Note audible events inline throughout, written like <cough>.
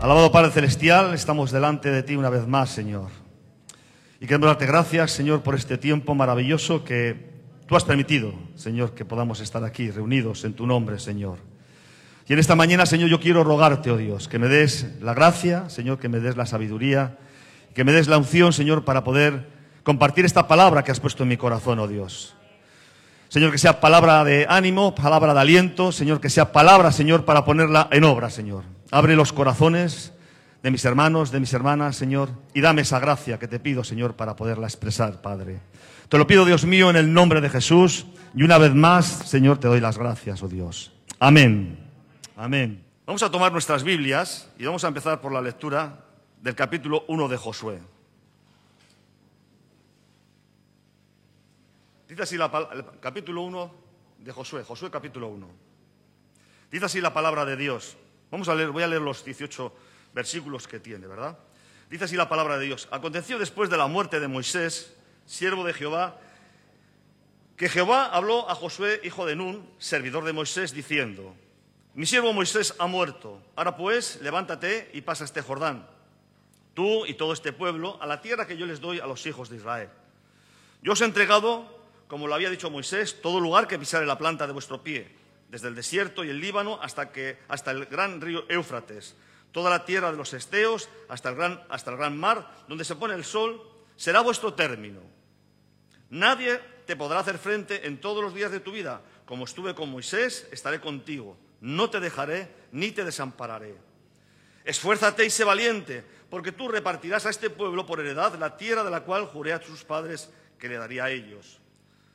Alabado Padre Celestial, estamos delante de ti una vez más, Señor. Y queremos darte gracias, Señor, por este tiempo maravilloso que tú has permitido, Señor, que podamos estar aquí reunidos en tu nombre, Señor. Y en esta mañana, Señor, yo quiero rogarte, oh Dios, que me des la gracia, Señor, que me des la sabiduría, que me des la unción, Señor, para poder compartir esta palabra que has puesto en mi corazón, oh Dios. Señor, que sea palabra de ánimo, palabra de aliento, Señor, que sea palabra, Señor, para ponerla en obra, Señor. Abre los corazones de mis hermanos, de mis hermanas, Señor, y dame esa gracia que te pido, Señor, para poderla expresar, Padre. Te lo pido, Dios mío, en el nombre de Jesús, y una vez más, Señor, te doy las gracias, oh Dios. Amén. Amén. Vamos a tomar nuestras Biblias y vamos a empezar por la lectura del capítulo 1 de Josué. Dice así la, el capítulo 1 de Josué, Josué capítulo 1. Dice así la palabra de Dios. Vamos a leer, voy a leer los 18 versículos que tiene, ¿verdad? Dice así la palabra de Dios. Aconteció después de la muerte de Moisés, siervo de Jehová, que Jehová habló a Josué, hijo de Nun, servidor de Moisés, diciendo, mi siervo Moisés ha muerto. Ahora pues, levántate y pasa este Jordán, tú y todo este pueblo, a la tierra que yo les doy a los hijos de Israel. Yo os he entregado como lo había dicho Moisés, todo lugar que pisare la planta de vuestro pie, desde el desierto y el Líbano hasta, que, hasta el gran río Éufrates, toda la tierra de los esteos hasta el, gran, hasta el gran mar, donde se pone el sol, será vuestro término. Nadie te podrá hacer frente en todos los días de tu vida. Como estuve con Moisés, estaré contigo. No te dejaré ni te desampararé. Esfuérzate y sé valiente, porque tú repartirás a este pueblo por heredad la tierra de la cual juré a sus padres que le daría a ellos.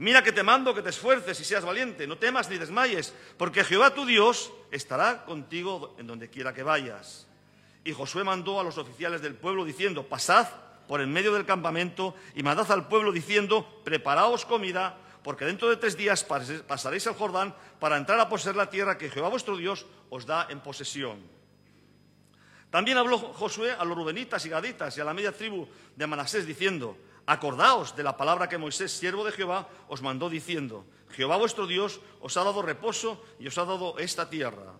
Mira que te mando que te esfuerces y seas valiente, no temas ni desmayes, porque Jehová tu Dios estará contigo en donde quiera que vayas. Y Josué mandó a los oficiales del pueblo diciendo, pasad por en medio del campamento y mandad al pueblo diciendo, preparaos comida, porque dentro de tres días pasaréis el Jordán para entrar a poseer la tierra que Jehová vuestro Dios os da en posesión. También habló Josué a los rubenitas y gaditas y a la media tribu de Manasés diciendo, Acordaos de la palabra que Moisés, siervo de Jehová, os mandó diciendo, Jehová vuestro Dios os ha dado reposo y os ha dado esta tierra.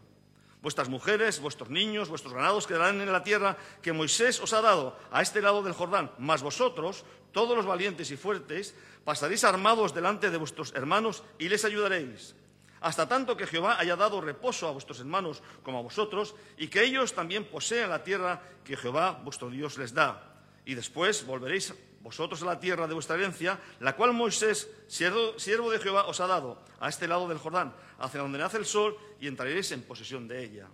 Vuestras mujeres, vuestros niños, vuestros ganados quedarán en la tierra que Moisés os ha dado a este lado del Jordán. Mas vosotros, todos los valientes y fuertes, pasaréis armados delante de vuestros hermanos y les ayudaréis. Hasta tanto que Jehová haya dado reposo a vuestros hermanos como a vosotros, y que ellos también posean la tierra que Jehová vuestro Dios les da. Y después volveréis vosotros a la tierra de vuestra herencia, la cual Moisés, siervo, de Jehová, os ha dado a este lado del Jordán, hacia donde nace el sol, y entraréis en posesión de ella.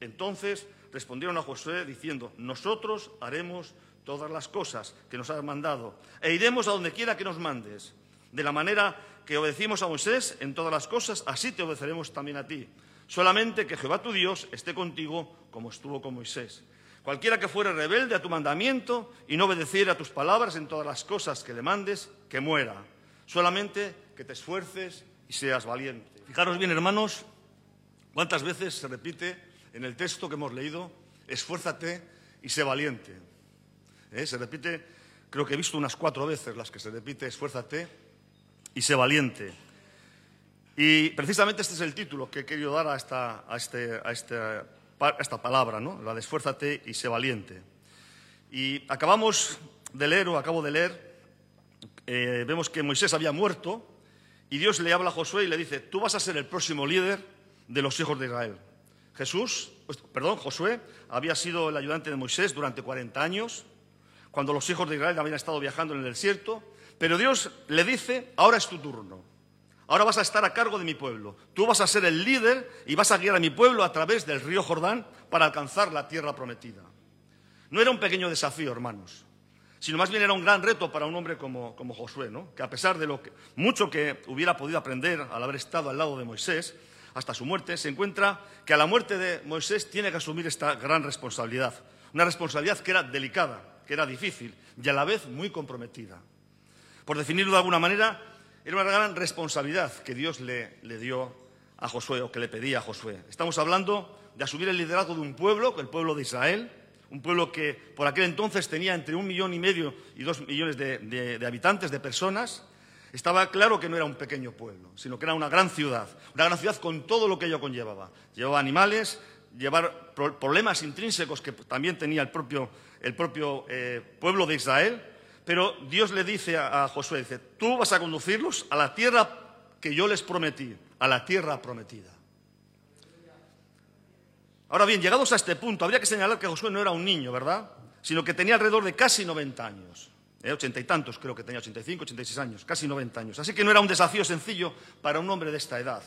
Entonces respondieron a Josué diciendo, nosotros haremos todas las cosas que nos has mandado, e iremos a donde quiera que nos mandes. De la manera que obedecimos a Moisés en todas las cosas, así te obedeceremos también a ti. Solamente que Jehová tu Dios esté contigo como estuvo con Moisés. Cualquiera que fuere rebelde a tu mandamiento y no obedeciera a tus palabras en todas las cosas que le mandes, que muera. Solamente que te esfuerces y seas valiente. Fijaros bien, hermanos, cuántas veces se repite en el texto que hemos leído, esfuérzate y sé valiente. ¿Eh? Se repite, creo que he visto unas cuatro veces las que se repite, esfuérzate y sé valiente. Y precisamente este es el título que he querido dar a, esta, a, este, a este esta palabra, ¿no? la de esfuérzate y sé valiente. Y acabamos de leer, o acabo de leer, eh, vemos que Moisés había muerto y Dios le habla a Josué y le dice, tú vas a ser el próximo líder de los hijos de Israel. Jesús, pues, perdón, Josué había sido el ayudante de Moisés durante 40 años, cuando los hijos de Israel habían estado viajando en el desierto, pero Dios le dice, ahora es tu turno. Ahora vas a estar a cargo de mi pueblo. Tú vas a ser el líder y vas a guiar a mi pueblo a través del río Jordán para alcanzar la tierra prometida. No era un pequeño desafío, hermanos, sino más bien era un gran reto para un hombre como, Josué, ¿no? que a pesar de lo que, mucho que hubiera podido aprender al haber estado al lado de Moisés, hasta su muerte, se encuentra que a la muerte de Moisés tiene que asumir esta gran responsabilidad. Una responsabilidad que era delicada, que era difícil y a la vez muy comprometida. Por definirlo de alguna manera, era una gran responsabilidad que Dios le, dio a Josué o que le pedía a Josué. Estamos hablando de asumir el liderazgo de un pueblo, el pueblo de Israel, un pueblo que por aquel entonces tenía entre un millón y medio y dos millones de, habitantes, de personas, estaba claro que no era un pequeño pueblo, sino que era una gran ciudad, una gran ciudad con todo lo que ello conllevaba. Llevaba animales, llevar problemas intrínsecos que también tenía el propio, eh, pueblo de Israel, pero Dios le dice a, Josué, dice, tú vas a conducirlos a la tierra que yo les prometí, a la tierra prometida. Ahora bien, llegados a este punto, habría que señalar que Josué no era un niño, ¿verdad? Sino que tenía alrededor de casi 90 años. ¿eh? Ochenta y tantos, creo que tenía 85, 86 años, casi 90 años. Así que no era un desafío sencillo para un hombre de esta edad.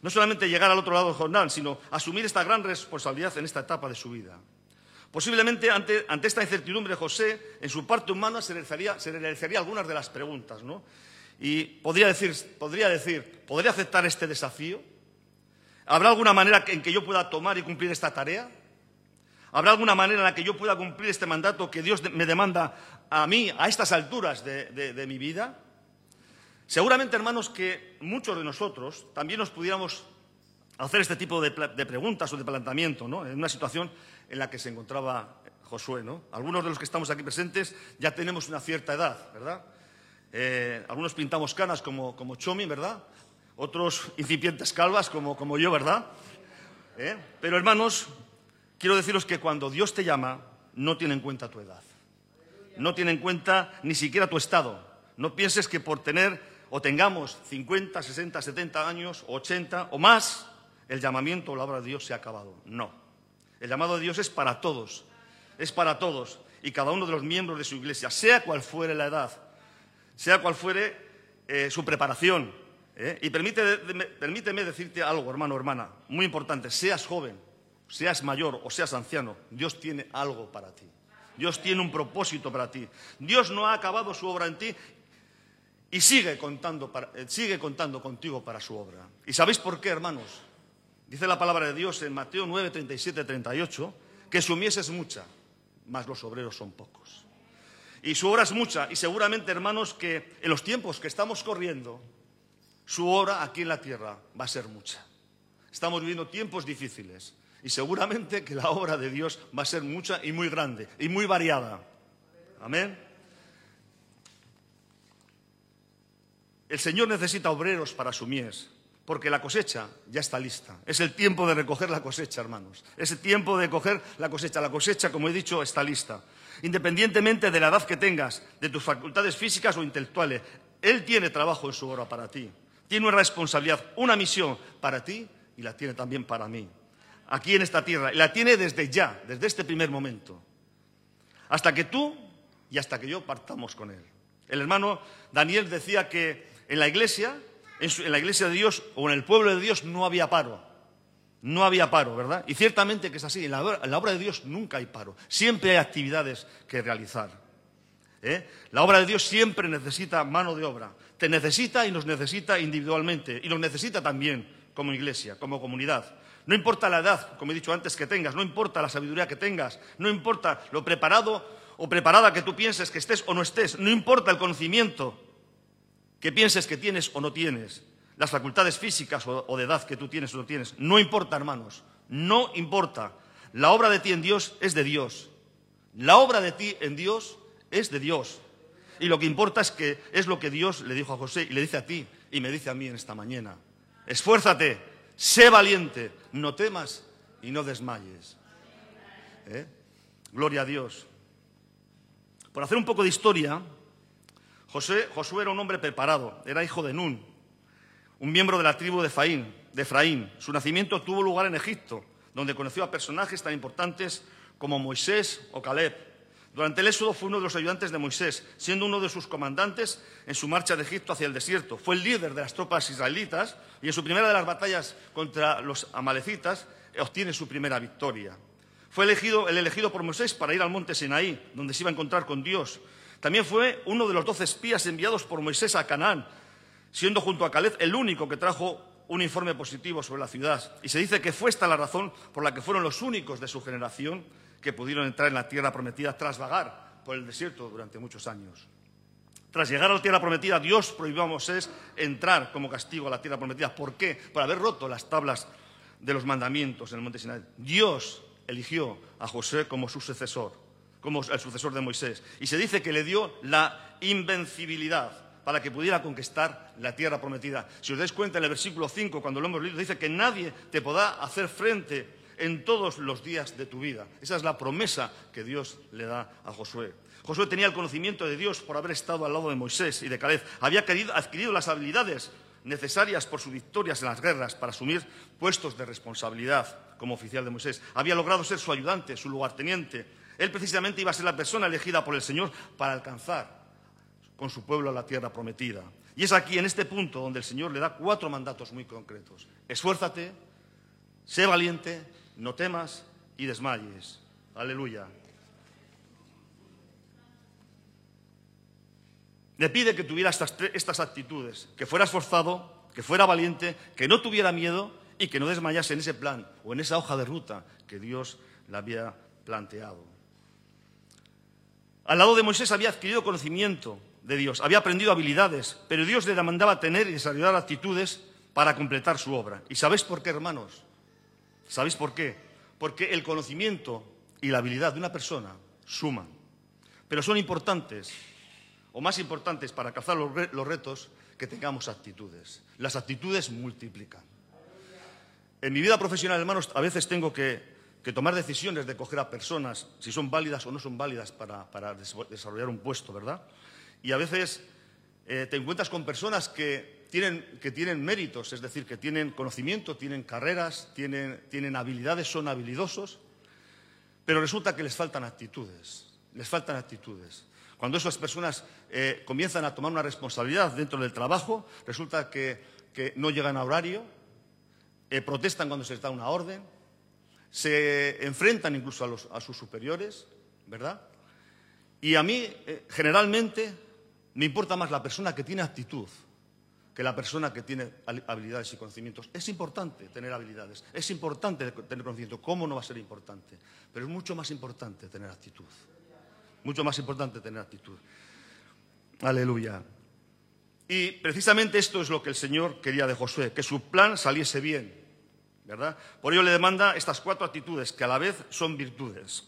No solamente llegar al otro lado del jornal, sino asumir esta gran responsabilidad en esta etapa de su vida. Posiblemente ante, esta incertidumbre, José, en su parte humana, se realizaría, se algunas de las preguntas, ¿no? Y podría decir, podría decir, ¿podría aceptar este desafío? ¿Habrá alguna manera en que yo pueda tomar y cumplir esta tarea? ¿Habrá alguna manera en la que yo pueda cumplir este mandato que Dios me demanda a mí a estas alturas de, mi vida? Seguramente, hermanos, que muchos de nosotros también nos pudiéramos hacer este tipo de, preguntas o de planteamiento, ¿no? En una situación en la que se encontraba Josué, ¿no? Algunos de los que estamos aquí presentes ya tenemos una cierta edad, ¿verdad? Eh, algunos pintamos canas como, como Chomi, ¿verdad? otros incipientes calvas como, como yo, ¿verdad? ¿Eh? Pero hermanos, quiero deciros que cuando Dios te llama, no tiene en cuenta tu edad. No tiene en cuenta ni siquiera tu estado. No pienses que por tener o tengamos 50, 60, 70 años, 80 o más, el llamamiento o la obra de Dios se ha acabado. No. El llamado de Dios es para todos. Es para todos. Y cada uno de los miembros de su iglesia, sea cual fuere la edad, sea cual fuere eh, su preparación, ¿Eh? Y permíteme decirte algo, hermano hermana, muy importante, seas joven, seas mayor o seas anciano, Dios tiene algo para ti. Dios tiene un propósito para ti. Dios no ha acabado su obra en ti y sigue contando, eh, sigue contando contigo para su obra. ¿Y sabéis por qué, hermanos? Dice la palabra de Dios en Mateo 9, 37, 38, que su mies es mucha, mas los obreros son pocos. Y su obra es mucha, y seguramente, hermanos, que en los tiempos que estamos corriendo, su hora aquí en la tierra va a ser mucha. Estamos viviendo tiempos difíciles y seguramente que la obra de Dios va a ser mucha y muy grande y muy variada. Amén. El Señor necesita obreros para su mies, porque la cosecha ya está lista. Es el tiempo de recoger la cosecha, hermanos. Es el tiempo de coger la cosecha. La cosecha, como he dicho, está lista. Independientemente de la edad que tengas, de tus facultades físicas o intelectuales, Él tiene trabajo en su hora para ti. Tiene una responsabilidad, una misión para ti y la tiene también para mí. Aquí en esta tierra. La tiene desde ya, desde este primer momento. Hasta que tú y hasta que yo partamos con él. El hermano Daniel decía que en la iglesia, en, la iglesia de Dios o en el pueblo de Dios no había paro. No había paro, ¿verdad? Y ciertamente que es así. En la, obra de Dios nunca hay paro. Siempre hay actividades que realizar. ¿eh? La obra de Dios siempre necesita mano de obra. Te necesita y nos necesita individualmente. Y nos necesita también como iglesia, como comunidad. No importa la edad, como he dicho antes, que tengas, no importa la sabiduría que tengas, no importa lo preparado o preparada que tú pienses que estés o no estés, no importa el conocimiento que pienses que tienes o no tienes, las facultades físicas o de edad que tú tienes o no tienes, no importa, hermanos, no importa. La obra de ti en Dios es de Dios. La obra de ti en Dios es de Dios. Y lo que importa es que es lo que Dios le dijo a José y le dice a ti y me dice a mí en esta mañana. Esfuérzate, sé valiente, no temas y no desmayes. ¿Eh? Gloria a Dios. Por hacer un poco de historia, José, Josué era un hombre preparado, era hijo de Nun, un miembro de la tribu de, Faín, de Efraín. Su nacimiento tuvo lugar en Egipto, donde conoció a personajes tan importantes como Moisés o Caleb. Durante el éxodo fue uno de los ayudantes de Moisés, siendo uno de sus comandantes en su marcha de Egipto hacia el desierto. Fue el líder de las tropas israelitas y en su primera de las batallas contra los amalecitas obtiene su primera victoria. Fue elegido, el elegido por Moisés para ir al monte Sinaí, donde se iba a encontrar con Dios. También fue uno de los doce espías enviados por Moisés a Canaán, siendo junto a Caleb el único que trajo un informe positivo sobre la ciudad. Y se dice que fue esta la razón por la que fueron los únicos de su generación que pudieron entrar en la tierra prometida tras vagar por el desierto durante muchos años. Tras llegar a la tierra prometida, Dios prohibió a Moisés entrar como castigo a la tierra prometida. ¿Por qué? Por haber roto las tablas de los mandamientos en el monte Sinai. Dios eligió a José como su sucesor, como el sucesor de Moisés. Y se dice que le dio la invencibilidad para que pudiera conquistar la tierra prometida. Si os dais cuenta en el versículo 5, cuando lo hemos leído, dice que nadie te podrá hacer frente en todos los días de tu vida. Esa es la promesa que Dios le da a Josué. Josué tenía el conocimiento de Dios por haber estado al lado de Moisés y de Caleb. Había adquirido las habilidades necesarias por sus victorias en las guerras para asumir puestos de responsabilidad como oficial de Moisés. Había logrado ser su ayudante, su lugarteniente. Él precisamente iba a ser la persona elegida por el Señor para alcanzar con su pueblo la tierra prometida. Y es aquí, en este punto, donde el Señor le da cuatro mandatos muy concretos. Esfuérzate, sé valiente, no temas y desmayes. Aleluya. Le pide que tuviera estas, actitudes, que fuera esforzado, que fuera valiente, que no tuviera miedo y que no desmayase en ese plan o en esa hoja de ruta que Dios le había planteado. Al lado de Moisés había adquirido conocimiento de Dios, había aprendido habilidades, pero Dios le demandaba tener y desarrollar actitudes para completar su obra. ¿Y sabéis por qué, hermanos? ¿Sabéis por qué? Porque el conocimiento y la habilidad de una persona suman, pero son importantes o más importantes para alcanzar los retos, que tengamos actitudes. Las actitudes multiplican. En mi vida profesional, hermanos, a veces tengo que, tomar decisiones de coger a personas, si son válidas o no son válidas para, desarrollar un puesto, ¿verdad? Y a veces eh, te encuentras con personas que tienen, que méritos, es decir, que tienen conocimiento, tienen carreras, tienen, tienen habilidades, son habilidosos, pero resulta que les faltan actitudes, les faltan actitudes. Cuando esas personas eh, comienzan a tomar una responsabilidad dentro del trabajo, resulta que, no llegan a horario, eh, protestan cuando se les da una orden, se enfrentan incluso a, sus superiores, ¿verdad? Y a mí, eh, generalmente, me importa más la persona que tiene actitud que la persona que tiene habilidades y conocimientos. Es importante tener habilidades, es importante tener conocimiento. ¿Cómo no va a ser importante? Pero es mucho más importante tener actitud. Mucho más importante tener actitud. Aleluya. Y precisamente esto es lo que el Señor quería de Josué, que su plan saliese bien, ¿verdad? Por ello le demanda estas cuatro actitudes, que a la vez son virtudes.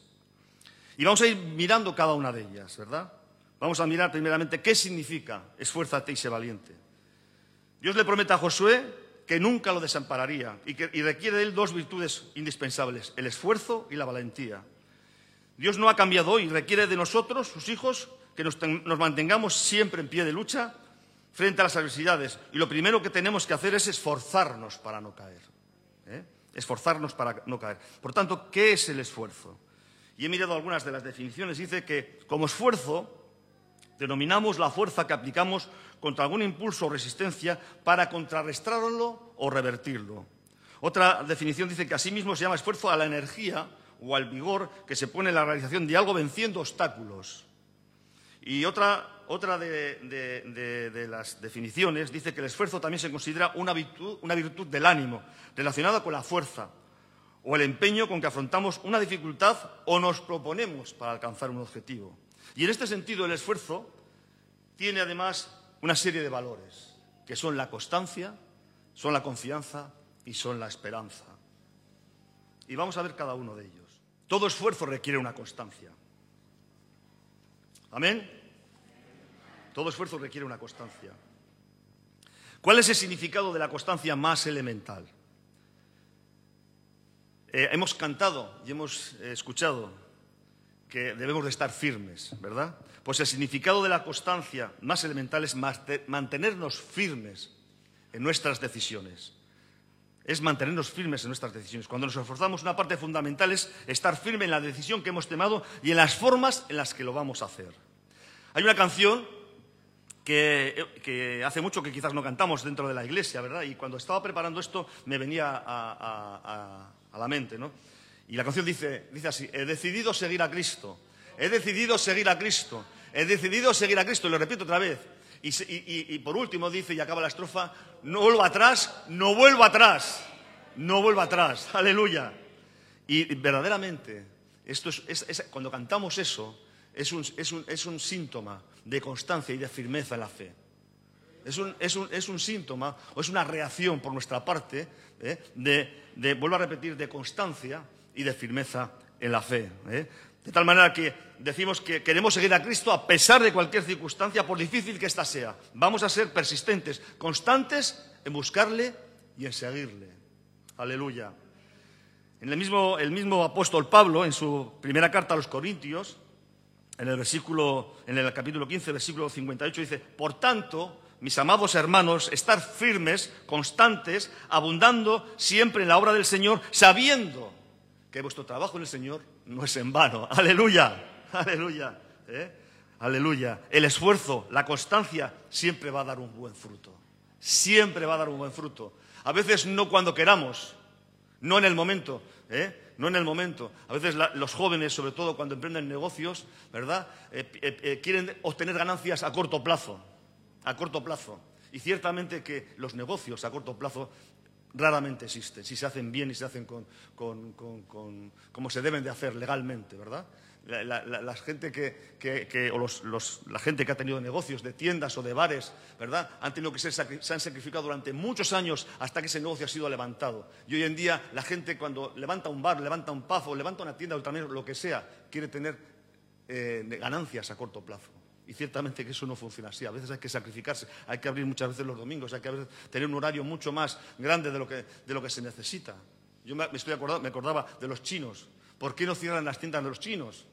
Y vamos a ir mirando cada una de ellas, ¿verdad? Vamos a mirar primeramente qué significa esfuérzate y sé valiente. Dios le promete a Josué que nunca lo desampararía y, requiere de él dos virtudes indispensables, el esfuerzo y la valentía. Dios no ha cambiado hoy, requiere de nosotros, sus hijos, que nos, mantengamos siempre en pie de lucha frente a las adversidades. Y lo primero que tenemos que hacer es esforzarnos para no caer. ¿Eh? Esforzarnos para no caer. Por tanto, ¿qué es el esfuerzo? Y he mirado algunas de las definiciones. Dice que como esfuerzo denominamos la fuerza que aplicamos contra algún impulso o resistencia para contrarrestarlo o revertirlo. Otra definición dice que asimismo se llama esfuerzo a la energía o al vigor que se pone en la realización de algo venciendo obstáculos. Y otra, otra de, las definiciones dice que el esfuerzo también se considera una virtud, una virtud del ánimo, relacionada con la fuerza o el empeño con que afrontamos una dificultad o nos proponemos para alcanzar un objetivo. Y en este sentido el esfuerzo tiene además una serie de valores, que son la constancia, son la confianza y son la esperanza. Y vamos a ver cada uno de ellos. Todo esfuerzo requiere una constancia. Amén. Todo esfuerzo requiere una constancia. ¿Cuál es el significado de la constancia más elemental? Eh, hemos cantado y hemos eh, escuchado que debemos de estar firmes, ¿verdad? Pues el significado de la constancia más elemental es mantenernos firmes en nuestras decisiones es mantenernos firmes en nuestras decisiones. Cuando nos esforzamos, una parte fundamental es estar firme en la decisión que hemos tomado y en las formas en las que lo vamos a hacer. Hay una canción que, hace mucho que quizás no cantamos dentro de la iglesia, ¿verdad? Y cuando estaba preparando esto me venía a, la mente, ¿no? Y la canción dice, dice así, he decidido seguir a Cristo, he decidido seguir a Cristo, he decidido seguir a Cristo, y lo repito otra vez, y, por último dice, y acaba la estrofa, no vuelvo atrás, no vuelvo atrás, no vuelvo atrás, <laughs> aleluya. Y verdaderamente, esto es, cuando cantamos eso, es un, es un- es un síntoma de constancia y de firmeza en la fe. Es un, es un- es un síntoma o es una reacción por nuestra parte ¿eh? de, de, vuelvo a repetir, de constancia y de firmeza en la fe. ¿eh? De tal manera que decimos que queremos seguir a Cristo a pesar de cualquier circunstancia, por difícil que ésta sea. Vamos a ser persistentes, constantes en buscarle y en seguirle. Aleluya. En el mismo, el mismo apóstol Pablo, en su primera carta a los Corintios, en el versículo, en el capítulo 15, versículo 58, dice, por tanto, mis amados hermanos, estar firmes, constantes, abundando siempre en la obra del Señor, sabiendo que vuestro trabajo en el Señor no es en vano. <laughs> Aleluya, aleluya, ¿eh? aleluya. El esfuerzo, la constancia, siempre va a dar un buen fruto. Siempre va a dar un buen fruto. A veces no cuando queramos, no en el momento, ¿eh? No en el momento. A veces los jóvenes, sobre todo cuando emprenden negocios, ¿verdad? Eh, eh, eh, quieren obtener ganancias a corto plazo, a corto plazo. Y ciertamente que los negocios a corto plazo raramente existen, si se hacen bien y se hacen con- con- con- como se deben de hacer legalmente, ¿verdad? La, gente que, que- que- o los- los- la gente que ha tenido negocios de tiendas o de bares, ¿verdad? Han tenido que ser, se han sacrificado durante muchos años hasta que ese negocio ha sido levantado. Y hoy en día la gente cuando levanta un bar, levanta un pub o levanta una tienda o también lo que sea, quiere tener eh, ganancias a corto plazo. Y ciertamente que eso no funciona así. A veces hay que sacrificarse, hay que abrir muchas veces los domingos, hay que abrir- tener un horario mucho más grande de lo que, de lo que se necesita. Yo me estoy acordado- me acordaba de los chinos. ¿Por qué no cierran las tiendas de los chinos?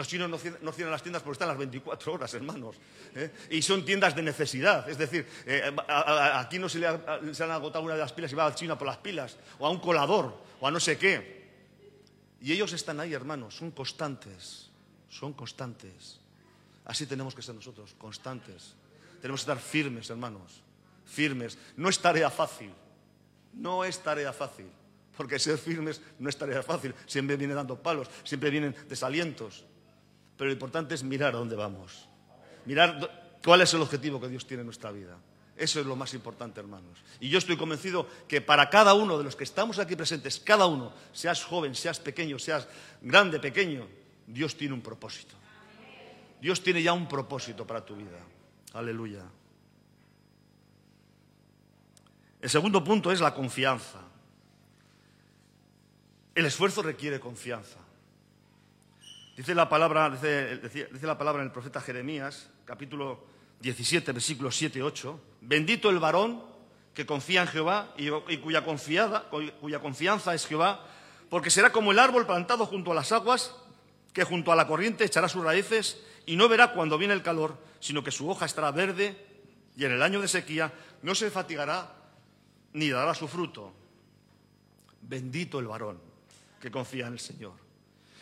Los chinos no cierran, las tiendas porque están las 24 horas, hermanos. ¿eh? Y son tiendas de necesidad. Es decir, eh, aquí no se le, se han agotado una de las pilas y va al chino por las pilas, o a un colador, o a no sé qué. Y ellos están ahí, hermanos, son constantes, son constantes. Así tenemos que ser nosotros, constantes. Tenemos que estar firmes, hermanos, firmes. No es tarea fácil, no es tarea fácil, porque ser firmes no es tarea fácil. Siempre viene dando palos, siempre vienen desalientos. Pero lo importante es mirar a dónde vamos, mirar cuál es el objetivo que Dios tiene en nuestra vida. Eso es lo más importante, hermanos. Y yo estoy convencido que para cada uno de los que estamos aquí presentes, cada uno, seas joven, seas pequeño, seas grande, pequeño, Dios tiene un propósito. Dios tiene ya un propósito para tu vida. Aleluya. El segundo punto es la confianza. El esfuerzo requiere confianza. Dice la palabra, dice, la palabra en el profeta Jeremías, capítulo 17, versículos 7 y 8. Bendito el varón que confía en Jehová y, cuya, cuya confianza es Jehová, porque será como el árbol plantado junto a las aguas, que junto a la corriente echará sus raíces y no verá cuando viene el calor, sino que su hoja estará verde y en el año de sequía no se fatigará ni dará su fruto. Bendito el varón que confía en el Señor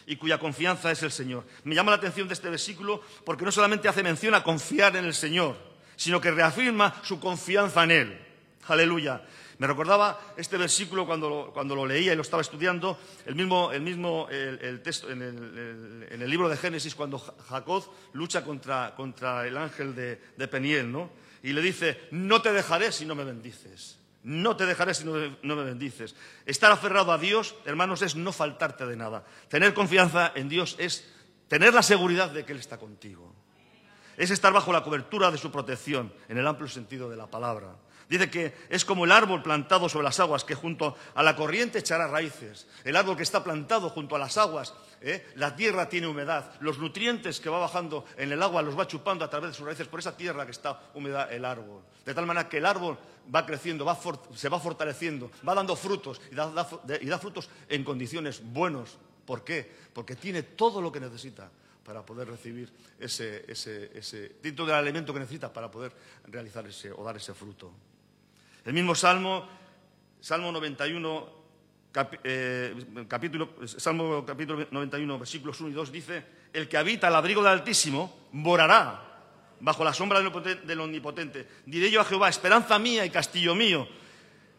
y cuya confianza es el Señor. Me llama la atención de este versículo porque no solamente hace mención a confiar en el Señor, sino que reafirma su confianza en Él. Aleluya. Me recordaba este versículo cuando lo, cuando lo leía y lo estaba estudiando, el mismo, el mismo el, texto en en el libro de Génesis, cuando Ja- Jacob lucha contra, contra el ángel de, de Peniel, ¿no? Y le dice, no te dejaré si no me bendices. No te dejaré si no me, bendices. Estar aferrado a Dios, hermanos, es no faltarte de nada. Tener confianza en Dios es tener la seguridad de que Él está contigo. Es estar bajo la cobertura de su protección, en el amplio sentido de la palabra. Dice que es como el árbol plantado sobre las aguas, que junto a la corriente echará raíces. El árbol que está plantado junto a las aguas, ¿eh? la tierra tiene humedad. Los nutrientes que va bajando en el agua los va chupando a través de sus raíces por esa tierra que está húmeda el árbol. De tal manera que el árbol va creciendo, se va fortaleciendo, va dando frutos y da frutos en condiciones buenos. ¿Por qué? Porque tiene todo lo que necesita para poder recibir ese, ese, ese dentro del alimento que necesita para poder realizar ese o dar ese fruto. El mismo Salmo, Salmo 91, capi- eh, capítulo, Salmo capítulo 91, versículos 1 y 2 dice, el que habita al abrigo del Altísimo morará bajo la sombra del Omnipoten- del Omnipotente. Diré yo a Jehová, esperanza mía y castillo mío,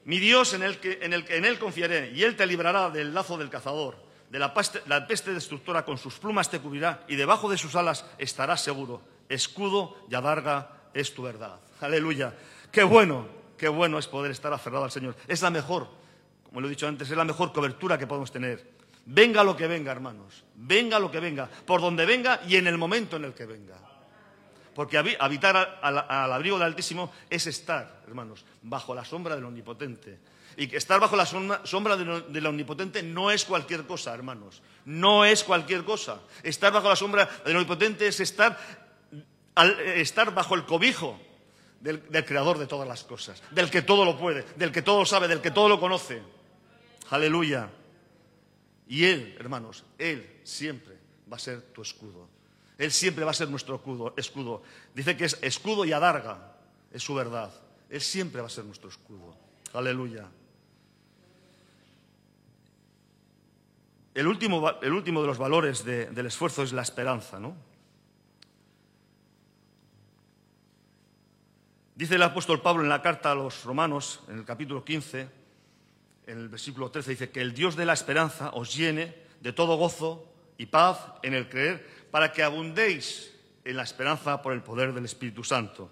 mi Dios en el que, en el en él confiaré, y él te librará del lazo del cazador, de la la peste destructora con sus plumas te cubrirá, y debajo de sus alas estarás seguro. Escudo y adarga es tu verdad. Aleluya. Qué bueno, qué bueno es poder estar aferrado al Señor. Es la mejor, como lo he dicho antes, es la mejor cobertura que podemos tener. Venga lo que venga, hermanos. Venga lo que venga. Por donde venga y en el momento en el que venga. Porque habitar al, abrigo del Altísimo es estar, hermanos, bajo la sombra del Omnipotente. Y estar bajo la sombra del Omnipotente no es cualquier cosa, hermanos. No es cualquier cosa. Estar bajo la sombra del Omnipotente es estar bajo el cobijo del, Creador de todas las cosas, del que todo lo puede, del que todo lo sabe, del que todo lo conoce. Aleluya. Y Él, hermanos, Él siempre va a ser tu escudo. Él siempre va a ser nuestro escudo. Dice que es escudo y adarga, es su verdad. Él siempre va a ser nuestro escudo. Aleluya. El último, el último de los valores del esfuerzo es la esperanza, ¿no? Dice el apóstol Pablo en la carta a los romanos, en el capítulo 15, en el versículo 13, dice que el Dios de la esperanza os llene de todo gozo y paz en el creer, para que abundéis en la esperanza por el poder del Espíritu Santo.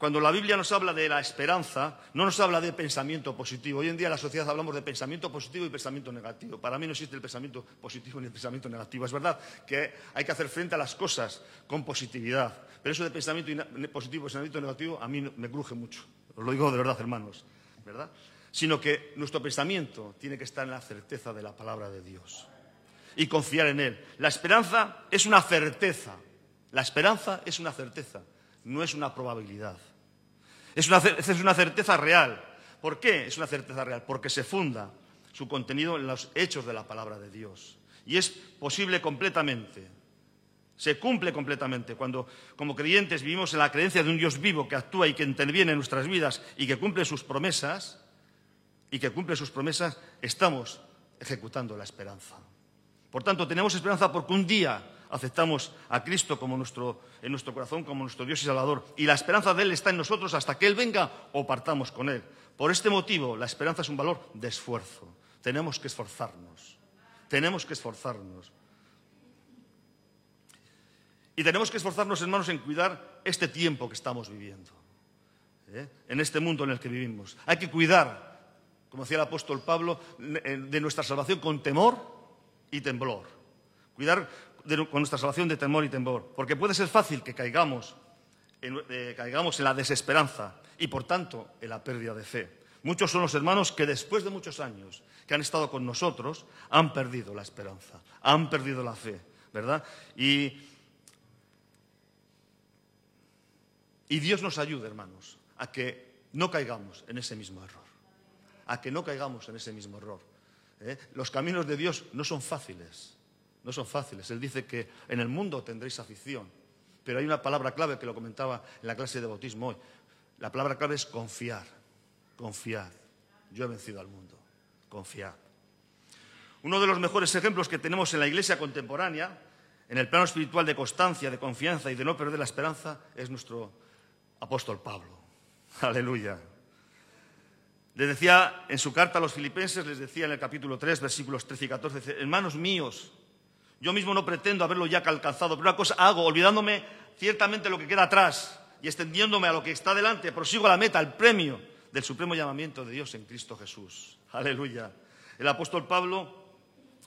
Cuando la Biblia nos habla de la esperanza, no nos habla de pensamiento positivo. Hoy en día en la sociedad hablamos de pensamiento positivo y pensamiento negativo. Para mí no existe el pensamiento positivo ni el pensamiento negativo. Es verdad que hay que hacer frente a las cosas con positividad. Pero eso de pensamiento positivo y pensamiento negativo a mí me cruje mucho. Os lo digo de verdad, hermanos. ¿Verdad? Sino que nuestro pensamiento tiene que estar en la certeza de la palabra de Dios y confiar en Él. La esperanza es una certeza. La esperanza es una certeza, no es una probabilidad. Es una, es una certeza real. ¿Por qué es una certeza real? Porque se funda su contenido en los hechos de la palabra de Dios. Y es posible completamente. Se cumple completamente cuando, como creyentes, vivimos en la creencia de un Dios vivo que actúa y que interviene en nuestras vidas y que cumple sus promesas, y que cumple sus promesas, estamos ejecutando la esperanza. Por tanto, tenemos esperanza porque un día aceptamos a Cristo como nuestro, en nuestro corazón como nuestro Dios y Salvador. Y la esperanza de Él está en nosotros hasta que Él venga o partamos con Él. Por este motivo, la esperanza es un valor de esfuerzo. Tenemos que esforzarnos. Tenemos que esforzarnos. Y tenemos que esforzarnos, hermanos, en cuidar este tiempo que estamos viviendo. ¿eh? En este mundo en el que vivimos. Hay que cuidar, como decía el apóstol Pablo, de nuestra salvación con temor y temblor. Cuidar con nuestra salvación de temor y temor, porque puede ser fácil que caigamos en, eh, caigamos en la desesperanza y, por tanto, en la pérdida de fe. Muchos son los hermanos que después de muchos años que han estado con nosotros han perdido la esperanza, han perdido la fe, ¿verdad? Y, Dios nos ayude, hermanos, a que no caigamos en ese mismo error, a que no caigamos en ese mismo error. ¿eh? Los caminos de Dios no son fáciles, no son fáciles. Él dice que en el mundo tendréis afición, pero hay una palabra clave que lo comentaba en la clase de bautismo hoy. La palabra clave es confiar, confiar. Yo he vencido al mundo, confiar. Uno de los mejores ejemplos que tenemos en la iglesia contemporánea, en el plano espiritual de constancia, de confianza y de no perder la esperanza, es nuestro apóstol Pablo. <laughs> Aleluya. Les decía en su carta a los filipenses, les decía en el capítulo 3, versículos 13 y 14, hermanos míos, yo mismo no pretendo haberlo ya alcanzado, pero una cosa hago, olvidándome ciertamente lo que queda atrás y extendiéndome a lo que está delante, prosigo la meta, al premio del supremo llamamiento de Dios en Cristo Jesús. Aleluya. El apóstol Pablo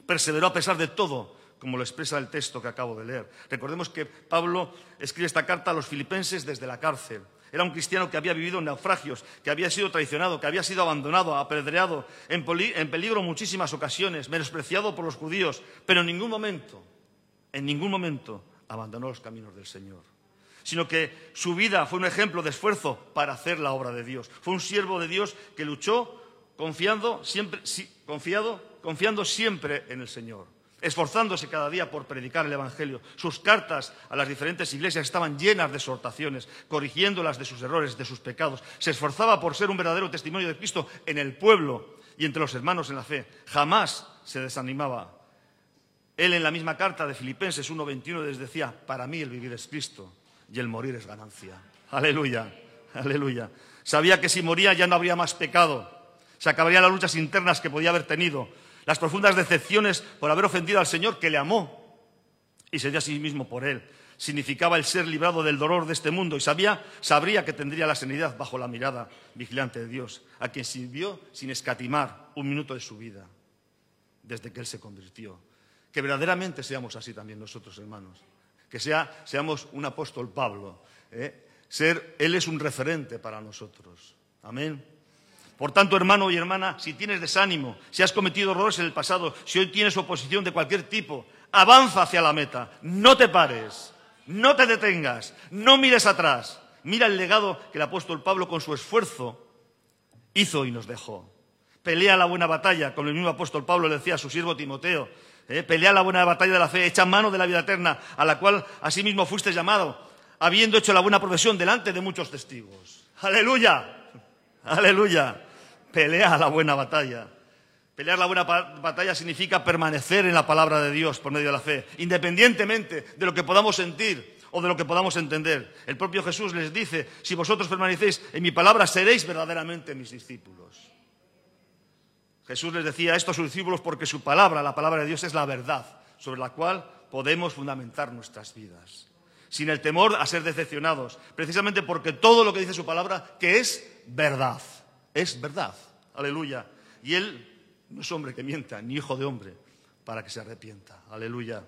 perseveró a pesar de todo, como lo expresa el texto que acabo de leer. Recordemos que Pablo escribe esta carta a los filipenses desde la cárcel. Era un cristiano que había vivido en naufragios, que había sido traicionado, que había sido abandonado, apedreado, en, peligro en muchísimas ocasiones, menospreciado por los judíos, pero en ningún momento, en ningún momento abandonó los caminos del Señor sino que su vida fue un ejemplo de esfuerzo para hacer la obra de Dios. Fue un siervo de Dios que luchó confiando siempre, confiado, confiando siempre en el Señor esforzándose cada día por predicar el Evangelio. Sus cartas a las diferentes iglesias estaban llenas de exhortaciones, corrigiéndolas de sus errores, de sus pecados. Se esforzaba por ser un verdadero testimonio de Cristo en el pueblo y entre los hermanos en la fe. Jamás se desanimaba. Él en la misma carta de Filipenses 1.21 les decía, para mí el vivir es Cristo y el morir es ganancia. Aleluya, aleluya. Sabía que si moría ya no habría más pecado. Se acabarían las luchas internas que podía haber tenido las profundas decepciones por haber ofendido al Señor que le amó y se dio a sí mismo por él. Significaba el ser librado del dolor de este mundo y sabía, sabría que tendría la sanidad bajo la mirada vigilante de Dios, a quien sirvió sin escatimar un minuto de su vida. desde que Él se convirtió. Que verdaderamente seamos así también nosotros, hermanos. Que sea, seamos un apóstol Pablo. ¿eh? Ser, Él es un referente para nosotros. Amén. Por tanto, hermano y hermana, si tienes desánimo, si has cometido errores en el pasado, si hoy tienes oposición de cualquier tipo, avanza hacia la meta. No te pares, no te detengas, no mires atrás. Mira el legado que el apóstol Pablo con su esfuerzo hizo y nos dejó. Pelea la buena batalla, como el mismo apóstol Pablo le decía a su siervo Timoteo. ¿eh? Pelea la buena batalla de la fe, echa mano de la vida eterna, a la cual asimismo fuiste llamado, habiendo hecho la buena profesión delante de muchos testigos. Aleluya. Aleluya. Pelea la buena batalla. Pelear la buena batalla significa permanecer en la palabra de Dios por medio de la fe, independientemente de lo que podamos sentir o de lo que podamos entender. El propio Jesús les dice, si vosotros permanecéis en mi palabra, seréis verdaderamente mis discípulos. Jesús les decía esto a sus discípulos porque su palabra, la palabra de Dios, es la verdad sobre la cual podemos fundamentar nuestras vidas, sin el temor a ser decepcionados, precisamente porque todo lo que dice su palabra, que es verdad, es verdad. Aleluya. Y Él no es hombre que mienta, ni hijo de hombre, para que se arrepienta. Aleluya.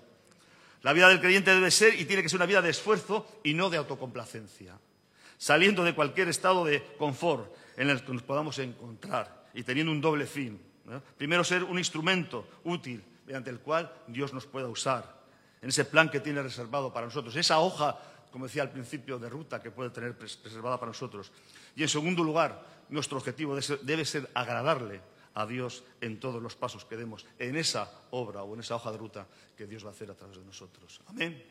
La vida del creyente debe ser y tiene que ser una vida de esfuerzo y no de autocomplacencia. Saliendo de cualquier estado de confort en el que nos podamos encontrar y teniendo un doble fin. Primero, ser un instrumento útil mediante el cual Dios nos pueda usar en ese plan que tiene reservado para nosotros. Esa hoja, como decía al principio, de ruta que puede tener reservada para nosotros. Y en segundo lugar, nuestro objetivo debe ser agradarle a Dios en todos los pasos que demos, en esa obra o en esa hoja de ruta que Dios va a hacer a través de nosotros. Amén.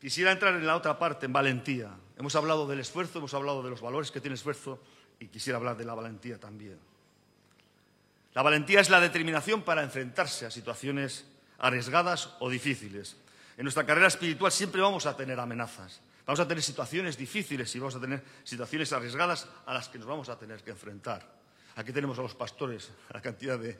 Quisiera entrar en la otra parte, en valentía. Hemos hablado del esfuerzo, hemos hablado de los valores que tiene el esfuerzo y quisiera hablar de la valentía también. La valentía es la determinación para enfrentarse a situaciones arriesgadas o difíciles. En nuestra carrera espiritual siempre vamos a tener amenazas. Vamos a tener situaciones difíciles y vamos a tener situaciones arriesgadas a las que nos vamos a tener que enfrentar. Aquí tenemos a los pastores, <laughs> la cantidad de,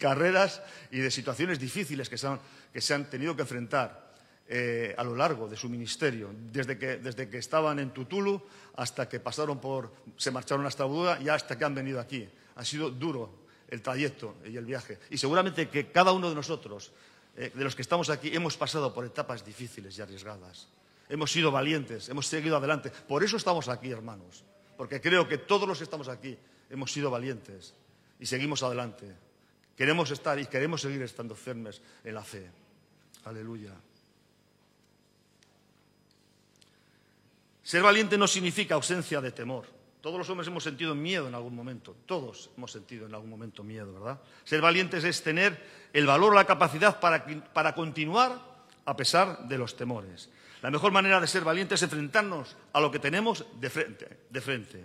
carreras y de situaciones difíciles que se han, tenido que enfrentar eh, a lo largo de su ministerio, desde que, estaban en Tutulu hasta que pasaron por, se marcharon hasta Buda y hasta que han venido aquí. Ha sido duro el trayecto y el viaje. Y seguramente que cada uno de nosotros, eh, de los que estamos aquí, hemos pasado por etapas difíciles y arriesgadas. Hemos sido valientes, hemos seguido adelante. Por eso estamos aquí, hermanos. Porque creo que todos los que estamos aquí hemos sido valientes y seguimos adelante. Queremos estar y queremos seguir estando firmes en la fe. Aleluya. Ser valiente no significa ausencia de temor. Todos los hombres hemos sentido miedo en algún momento. Todos hemos sentido en algún momento miedo, ¿verdad? Ser valientes es tener el valor, la capacidad para, para continuar a pesar de los temores. La mejor manera de ser valiente es enfrentarnos a lo que tenemos de frente, de frente,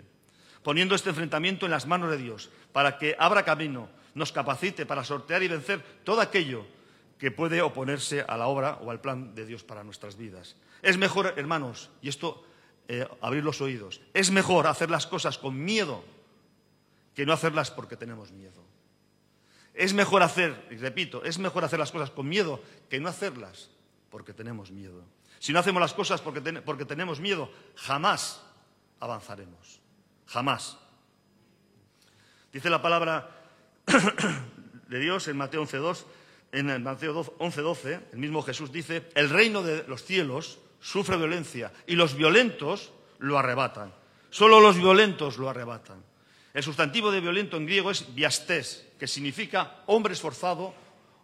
poniendo este enfrentamiento en las manos de Dios, para que abra camino, nos capacite para sortear y vencer todo aquello que puede oponerse a la obra o al plan de Dios para nuestras vidas. Es mejor, hermanos, y esto, eh, abrir los oídos, es mejor hacer las cosas con miedo que no hacerlas porque tenemos miedo. Es mejor hacer, y repito, es mejor hacer las cosas con miedo que no hacerlas porque tenemos miedo. Si no hacemos las cosas porque, tenemos miedo, jamás avanzaremos. Jamás. Dice la palabra <coughs> de Dios en Mateo 11.2, en Mateo 11.12, el mismo Jesús dice, el reino de los cielos sufre violencia y los violentos lo arrebatan. Solo los violentos lo arrebatan. El sustantivo de violento en griego es viastés, que significa hombre esforzado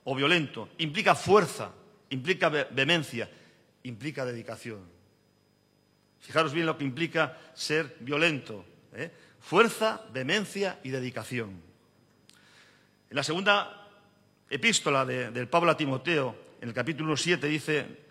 o violento. Implica fuerza, implica vehemencia, implica dedicación. Fijaros bien lo que implica ser violento. ¿eh? Fuerza, demencia y dedicación. En la segunda epístola del Pablo a Timoteo, en el capítulo 7, dice,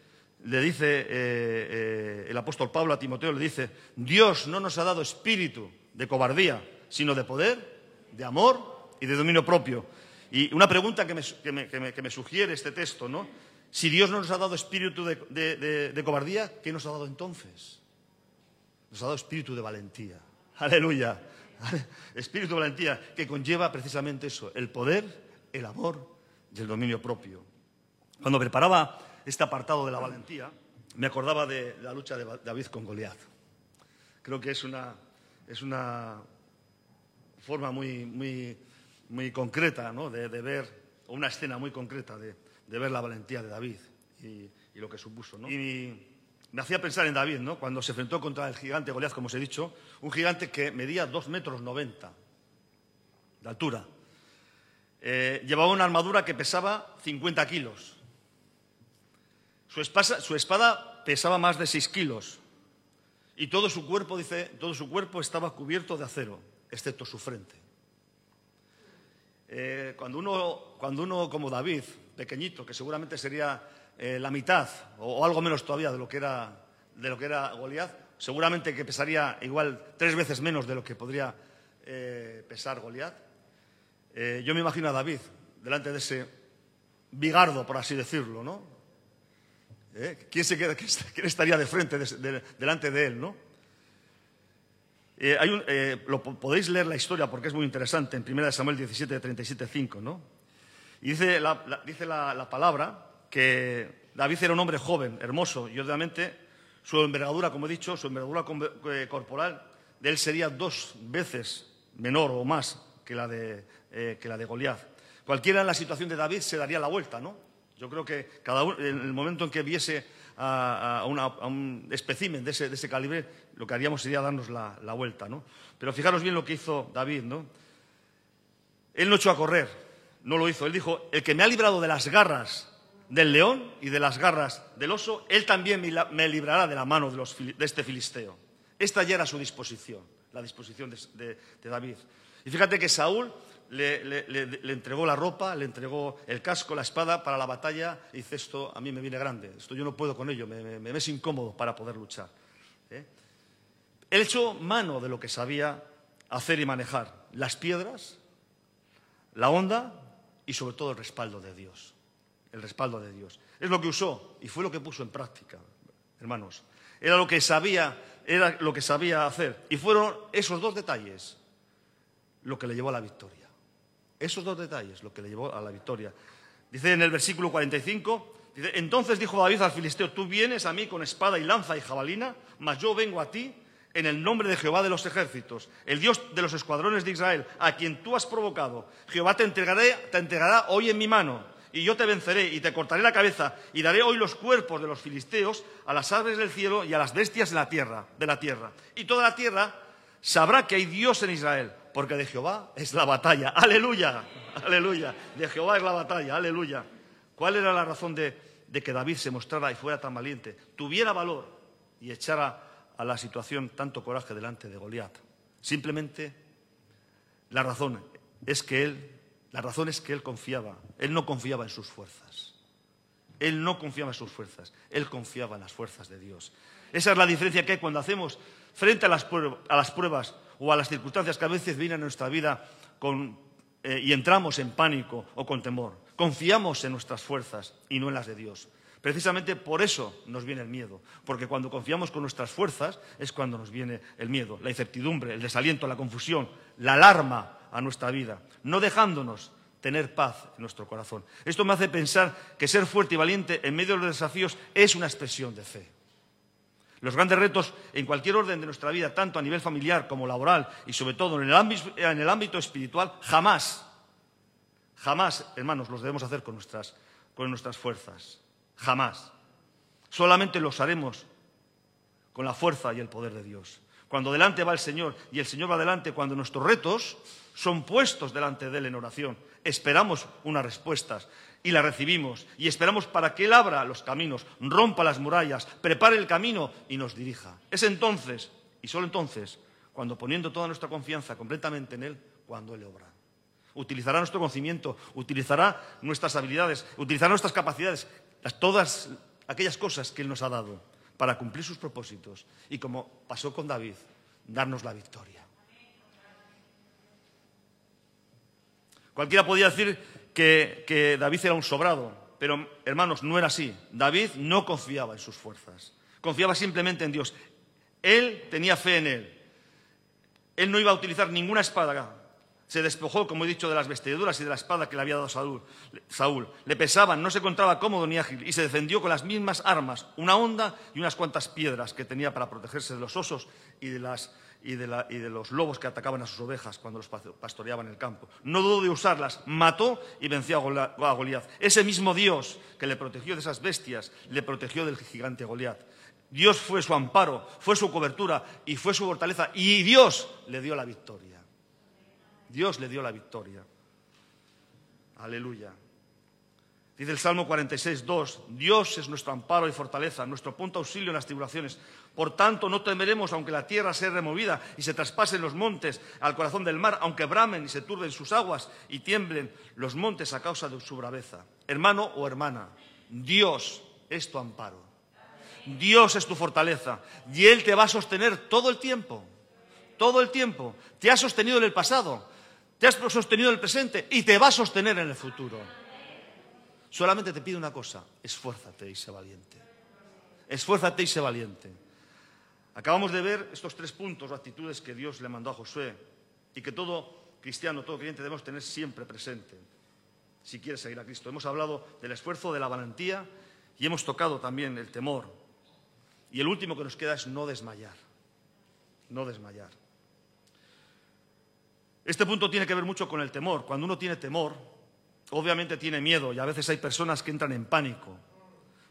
le dice eh, eh, el apóstol Pablo a Timoteo, le dice, Dios no nos ha dado espíritu de cobardía, sino de poder, de amor y de dominio propio. Y una pregunta que me, que me sugiere este texto, ¿no? Si Dios no nos ha dado espíritu de, cobardía, ¿qué nos ha dado entonces? Nos ha dado espíritu de valentía. Aleluya. <laughs> Espíritu de valentía que conlleva precisamente eso, el poder, el amor y el dominio propio. Cuando preparaba este apartado de la valentía, me acordaba de la lucha de David con Goliat. Creo que es una, es una forma muy, muy, muy concreta ¿no? de, ver, una escena muy concreta de, ver la valentía de David y, lo que supuso. ¿no? Y me hacía pensar en David, ¿no? cuando se enfrentó contra el gigante Goliat, como os he dicho, un gigante que medía 2 metros 90 de altura. Eh, llevaba una armadura que pesaba 50 kilos. Su espada, pesaba más de 6 kilos. Y todo su cuerpo, dice, todo su cuerpo estaba cubierto de acero, excepto su frente. Eh, cuando, uno, cuando uno, como David, pequeñito, que seguramente sería eh, la mitad o, algo menos todavía de lo que era, de lo que era Goliat, seguramente que pesaría igual tres veces menos de lo que podría eh, pesar Goliat. yo me imagino a David delante de ese bigardo, por así decirlo, ¿no? ¿Eh? ¿Quién, se queda, estaría de frente delante de él? ¿no? Eh, eh, lo, podéis leer la historia porque es muy interesante en 1 Samuel 17, 37, 5. ¿no? Y dice, la, palabra que David era un hombre joven, hermoso, y obviamente su envergadura, como he dicho, su envergadura corporal de él sería dos veces menor o más que la de, que la de Goliat. Cualquiera en la situación de David se daría la vuelta, ¿no? Yo creo que en el momento en que viese a, un espécimen de ese, calibre, lo que haríamos sería darnos la, vuelta, ¿no? Pero fijaros bien lo que hizo David, ¿no? Él no echó a correr, no lo hizo. Él dijo, el que me ha librado de las garras del león y de las garras del oso, él también me librará de la mano de, este filisteo. Esta ya era su disposición, la disposición de David. Y fíjate que Saúl le, entregó la ropa, le entregó el casco, la espada para la batalla y dice, esto a mí me viene grande, esto yo no puedo con ello, me, me, es incómodo para poder luchar. ¿eh? Él echó mano de lo que sabía hacer y manejar, las piedras, la onda y sobre todo el respaldo de Dios. El respaldo de Dios. Es lo que usó y fue lo que puso en práctica, hermanos. Era lo que sabía, era lo que sabía hacer. Y fueron esos dos detalles lo que le llevó a la victoria. Esos dos detalles, lo que le llevó a la victoria. Dice en el versículo 45, dice, entonces dijo David al filisteo, tú vienes a mí con espada y lanza y jabalina, mas yo vengo a ti en el nombre de Jehová de los ejércitos, el Dios de los escuadrones de Israel, a quien tú has provocado. Jehová te, entregaré, te entregará hoy en mi mano, y yo te venceré y te cortaré la cabeza, y daré hoy los cuerpos de los filisteos a las aves del cielo y a las bestias de la tierra, de la tierra. Y toda la tierra sabrá que hay Dios en Israel porque de Jehová es la batalla. Aleluya, aleluya. De Jehová es la batalla, aleluya. ¿Cuál era la razón de, que David se mostrara y fuera tan valiente? Tuviera valor y echara a la situación tanto coraje delante de Goliat. Simplemente la razón es que él, la razón es que él confiaba. Él no confiaba en sus fuerzas. Él no confiaba en sus fuerzas. Él confiaba en las fuerzas de Dios. Esa es la diferencia que hay cuando hacemos frente a las, pruebas o a las circunstancias que a veces vienen a nuestra vida eh, y entramos en pánico o con temor. Confiamos en nuestras fuerzas y no en las de Dios. Precisamente por eso nos viene el miedo, porque cuando confiamos con nuestras fuerzas es cuando nos viene el miedo, la incertidumbre, el desaliento, la confusión, la alarma a nuestra vida, no dejándonos tener paz en nuestro corazón. Esto me hace pensar que ser fuerte y valiente en medio de los desafíos es una expresión de fe. Los grandes retos en cualquier orden de nuestra vida, tanto a nivel familiar como laboral y sobre todo en el ámbito, espiritual, jamás, jamás, hermanos, los debemos hacer con nuestras, con nuestras fuerzas. Jamás. Solamente los haremos con la fuerza y el poder de Dios. Cuando delante va el Señor y el Señor va delante, cuando nuestros retos son puestos delante de Él en oración, esperamos unas respuestas y la recibimos y esperamos para que Él abra los caminos, rompa las murallas, prepare el camino y nos dirija. Es entonces, y solo entonces, cuando poniendo toda nuestra confianza completamente en Él, cuando Él obra. Utilizará nuestro conocimiento, utilizará nuestras habilidades, utilizará nuestras capacidades, todas aquellas cosas que Él nos ha dado para cumplir sus propósitos y como pasó con David, darnos la victoria. Cualquiera podía decir que, David era un sobrado, pero hermanos, no era así. David no confiaba en sus fuerzas, confiaba simplemente en Dios. Él tenía fe en él. Él no iba a utilizar ninguna espada. Se despojó, como he dicho, de las vestiduras y de la espada que le había dado Saúl. Saúl. Le pesaban, no se encontraba cómodo ni ágil y se defendió con las mismas armas, una honda y unas cuantas piedras que tenía para protegerse de los osos y de las, y de, los lobos que atacaban a sus ovejas cuando los pasto- pastoreaban el campo. No dudó de usarlas, mató y venció a Goliat. Ese mismo Dios que le protegió de esas bestias, le protegió del gigante Goliat. Dios fue su amparo, fue su cobertura y fue su fortaleza. Y Dios le dio la victoria. Dios le dio la victoria. Aleluya. Dice el Salmo 46, 2, Dios es nuestro amparo y fortaleza, nuestro punto auxilio en las tribulaciones. Por tanto, no temeremos aunque la tierra sea removida y se traspasen los montes al corazón del mar, aunque bramen y se turben sus aguas y tiemblen los montes a causa de su braveza. Hermano o hermana, Dios es tu amparo. Dios es tu fortaleza y Él te va a sostener todo el tiempo. Todo el tiempo. Te ha sostenido en el pasado, te has sostenido en el presente y te va a sostener en el futuro. Solamente te pido una cosa, esfuérzate y sé valiente. Esfuérzate y sé valiente. Acabamos de ver estos tres puntos o actitudes que Dios le mandó a Josué y que todo cristiano, todo creyente debemos tener siempre presente si quiere seguir a Cristo. Hemos hablado del esfuerzo, de la valentía y hemos tocado también el temor. Y el último que nos queda es no desmayar. No desmayar. Este punto tiene que ver mucho con el temor. Cuando uno tiene temor, obviamente tiene miedo y a veces hay personas que entran en pánico.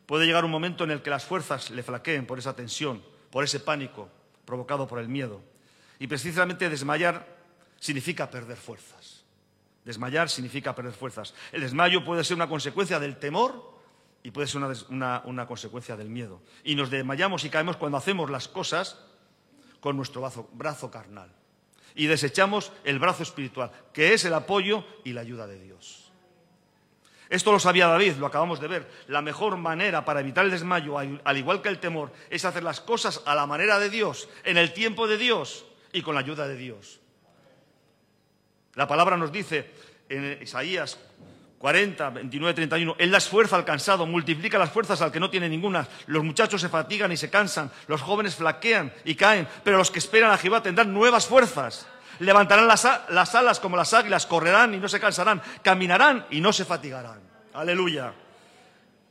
Puede llegar un momento en el que las fuerzas le flaqueen por esa tensión, por ese pánico provocado por el miedo. Y precisamente desmayar significa perder fuerzas. Desmayar significa perder fuerzas. El desmayo puede ser una consecuencia del temor y puede ser una, consecuencia del miedo. Y nos desmayamos y caemos cuando hacemos las cosas con nuestro brazo carnal. Y desechamos el brazo espiritual, que es el apoyo y la ayuda de Dios. Esto lo sabía David, lo acabamos de ver. La mejor manera para evitar el desmayo, al al igual que el temor, es hacer las cosas a la manera de Dios, en el tiempo de Dios y con la ayuda de Dios. La palabra nos dice en Isaías 40, 29, 31, Él da esfuerzo al cansado, multiplica las fuerzas al que no tiene ninguna. Los muchachos se fatigan y se cansan, los jóvenes flaquean y caen, pero los que esperan a Jehová tendrán nuevas fuerzas. Levantarán las, alas como las águilas, correrán y no se cansarán, caminarán y no se fatigarán. Aleluya.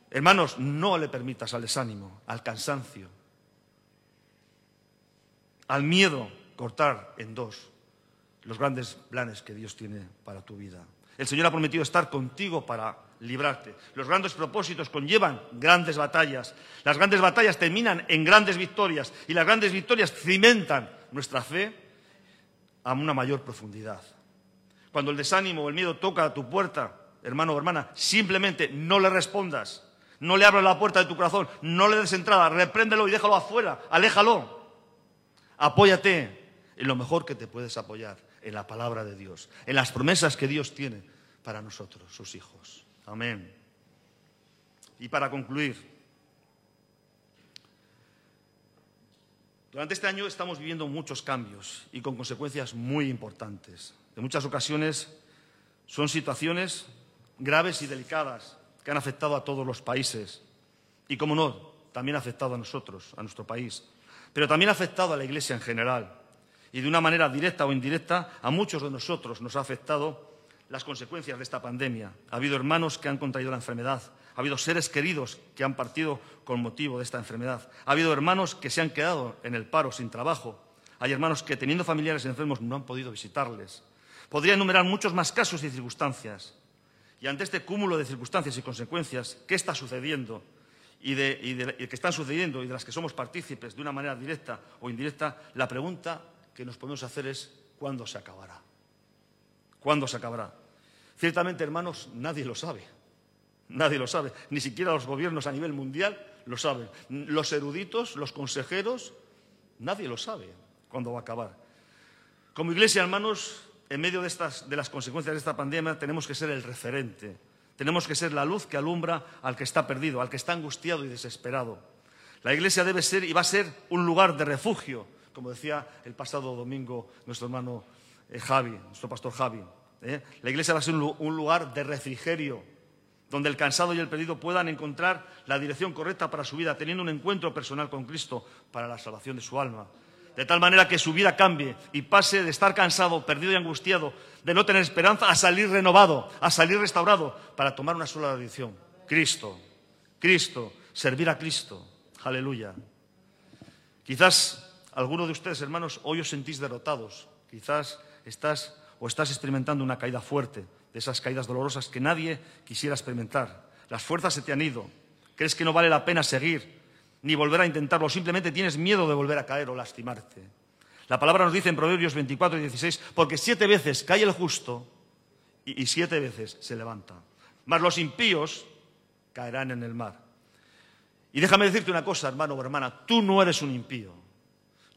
Hermanos, no le permitas al desánimo, al cansancio, al miedo cortar en dos los grandes planes que Dios tiene para tu vida. El Señor ha prometido estar contigo para librarte. Los grandes propósitos conllevan grandes batallas. Las grandes batallas terminan en grandes victorias y las grandes victorias cimentan nuestra fe a una mayor profundidad. Cuando el desánimo o el miedo toca a tu puerta, hermano o hermana, simplemente no le respondas. No le abras la puerta de tu corazón, no le des entrada, repréndelo y déjalo afuera, aléjalo. Apóyate en lo mejor que te puedes apoyar, en la palabra de Dios, en las promesas que Dios tiene para nosotros, sus hijos. Amén. Y para concluir, durante este año estamos viviendo muchos cambios y con consecuencias muy importantes. En muchas ocasiones son situaciones graves y delicadas que han afectado a todos los países y, como no, también ha afectado a nosotros, a nuestro país, pero también ha afectado a la Iglesia en general y de una manera directa o indirecta a muchos de nosotros nos ha afectado las consecuencias de esta pandemia. Ha habido hermanos que han contraído la enfermedad, ha habido seres queridos que han partido con motivo de esta enfermedad, ha habido hermanos que se han quedado en el paro sin trabajo, hay hermanos que teniendo familiares enfermos no han podido visitarles. Podría enumerar muchos más casos y circunstancias. Y ante este cúmulo de circunstancias y consecuencias, ¿qué está sucediendo? Y, de, y de- y que están sucediendo y de las que somos partícipes de una manera directa o indirecta, la pregunta que nos podemos hacer es ¿cuándo se acabará? ¿Cuándo se acabará? Ciertamente, hermanos, nadie lo sabe. Nadie lo sabe. Ni siquiera los gobiernos a nivel mundial lo saben. Los eruditos, los consejeros, nadie lo sabe cuándo va a acabar. Como iglesia, hermanos, en medio de, estas, de las consecuencias de esta pandemia, tenemos que ser el referente. Tenemos que ser la luz que alumbra al que está perdido, al que está angustiado y desesperado. La iglesia debe ser y va a ser un lugar de refugio, como decía el pasado domingo nuestro hermano eh, Javi, nuestro pastor Javi. ¿eh? La iglesia va a ser un, un lugar de refrigerio, donde el cansado y el perdido puedan encontrar la dirección correcta para su vida, teniendo un encuentro personal con Cristo para la salvación de su alma. De tal manera que su vida cambie y pase de estar cansado, perdido y angustiado, de no tener esperanza, a salir renovado, a salir restaurado, para tomar una sola dirección. Cristo, Cristo, servir a Cristo. Aleluya. Quizás algunos de ustedes, hermanos, hoy os sentís derrotados. Quizás estás o estás experimentando una caída fuerte, de esas caídas dolorosas que nadie quisiera experimentar. Las fuerzas se te han ido. Crees que no vale la pena seguir ni volver a intentarlo. Simplemente tienes miedo de volver a caer o lastimarte. La palabra nos dice en Proverbios 24 y 16, porque siete veces cae el justo y, siete veces se levanta. Mas los impíos caerán en el mar. Y déjame decirte una cosa, hermano o hermana, tú no eres un impío,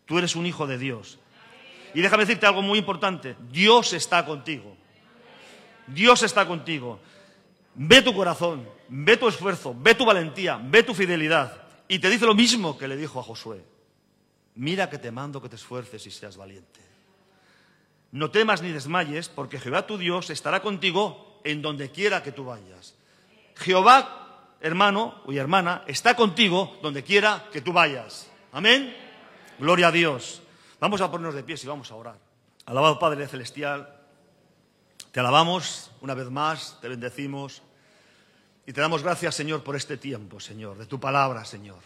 tú eres un hijo de Dios. Y déjame decirte algo muy importante, Dios está contigo. Dios está contigo. Ve tu corazón, ve tu esfuerzo, ve tu valentía, ve tu fidelidad. Y te dice lo mismo que le dijo a Josué. Mira que te mando que te esfuerces y seas valiente. No temas ni desmayes, porque Jehová tu Dios estará contigo en donde quiera que tú vayas. Jehová, hermano y hermana, está contigo donde quiera que tú vayas. Amén. Gloria a Dios. Vamos a ponernos de pies y vamos a orar. Alabado Padre Celestial, te alabamos una vez más, te bendecimos y te damos gracias, Señor, por este tiempo, Señor, de tu palabra, Señor.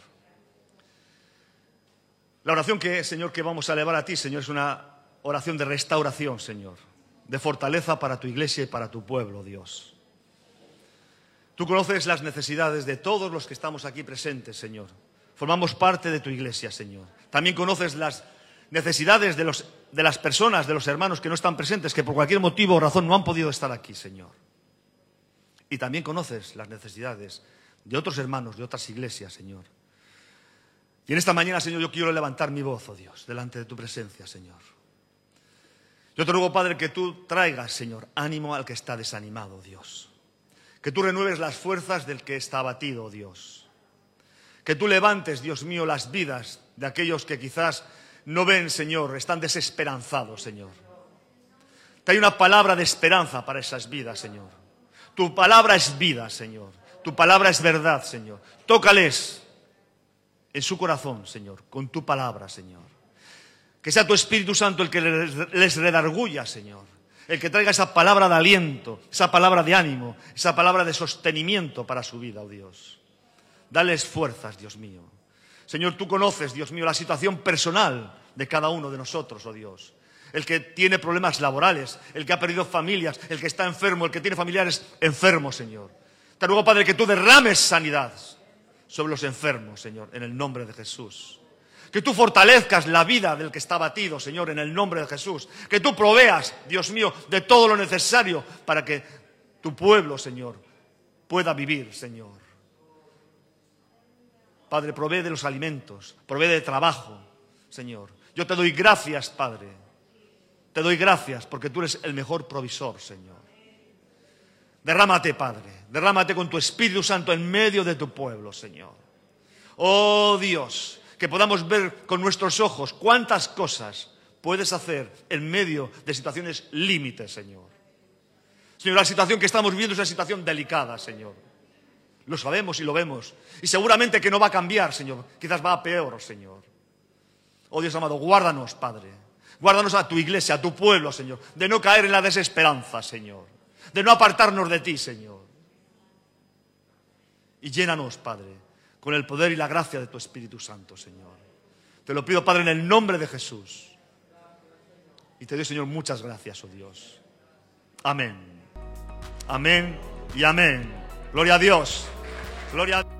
La oración que, Señor, que vamos a elevar a ti, Señor, es una oración de restauración, Señor, de fortaleza para tu iglesia y para tu pueblo, Dios. Tú conoces las necesidades de todos los que estamos aquí presentes, Señor. Formamos parte de tu iglesia, Señor. También conoces las necesidades de, los, de las personas, de los hermanos que no están presentes, que por cualquier motivo o razón no han podido estar aquí, Señor. Y también conoces las necesidades de otros hermanos, de otras iglesias, Señor. Y en esta mañana, Señor, yo quiero levantar mi voz, oh Dios, delante de tu presencia, Señor. Yo te ruego, Padre, que tú traigas, Señor, ánimo al que está desanimado, Dios. Que tú renueves las fuerzas del que está abatido, Dios. Que tú levantes, Dios mío, las vidas de aquellos que quizás no ven, Señor, están desesperanzados, Señor. Que hay una palabra de esperanza para esas vidas, Señor. Tu palabra es vida, Señor. Tu palabra es verdad, Señor. Tócales en su corazón, Señor, con tu palabra, Señor. Que sea tu Espíritu Santo el que les redarguya, Señor. El que traiga esa palabra de aliento, esa palabra de ánimo, esa palabra de sostenimiento para su vida, oh Dios. Dales fuerzas, Dios mío. Señor, tú conoces, Dios mío, la situación personal de cada uno de nosotros, oh Dios. El que tiene problemas laborales, el que ha perdido familias, el que está enfermo, el que tiene familiares enfermos, Señor. Te ruego, Padre, que tú derrames sanidad sobre los enfermos, Señor, en el nombre de Jesús. Que tú fortalezcas la vida del que está batido, Señor, en el nombre de Jesús. Que tú proveas, Dios mío, de todo lo necesario para que tu pueblo, Señor, pueda vivir, Señor. Padre, provee de los alimentos, provee de trabajo, Señor. Yo te doy gracias, Padre. Te doy gracias porque tú eres el mejor provisor, Señor. Derrámate, Padre. Derrámate con tu Espíritu Santo en medio de tu pueblo, Señor. Oh Dios, que podamos ver con nuestros ojos cuántas cosas puedes hacer en medio de situaciones límites, Señor. Señor, la situación que estamos viviendo es una situación delicada, Señor. Lo sabemos y lo vemos. Y seguramente que no va a cambiar, Señor. Quizás va a peor, Señor. Oh Dios amado, guárdanos, Padre. Guárdanos a tu iglesia, a tu pueblo, Señor. De no caer en la desesperanza, Señor. De no apartarnos de ti, Señor. Y llénanos, Padre, con el poder y la gracia de tu Espíritu Santo, Señor. Te lo pido, Padre, en el nombre de Jesús. Y te doy, Señor, muchas gracias, oh Dios. Amén. Amén y amén. Gloria a Dios. Gloria a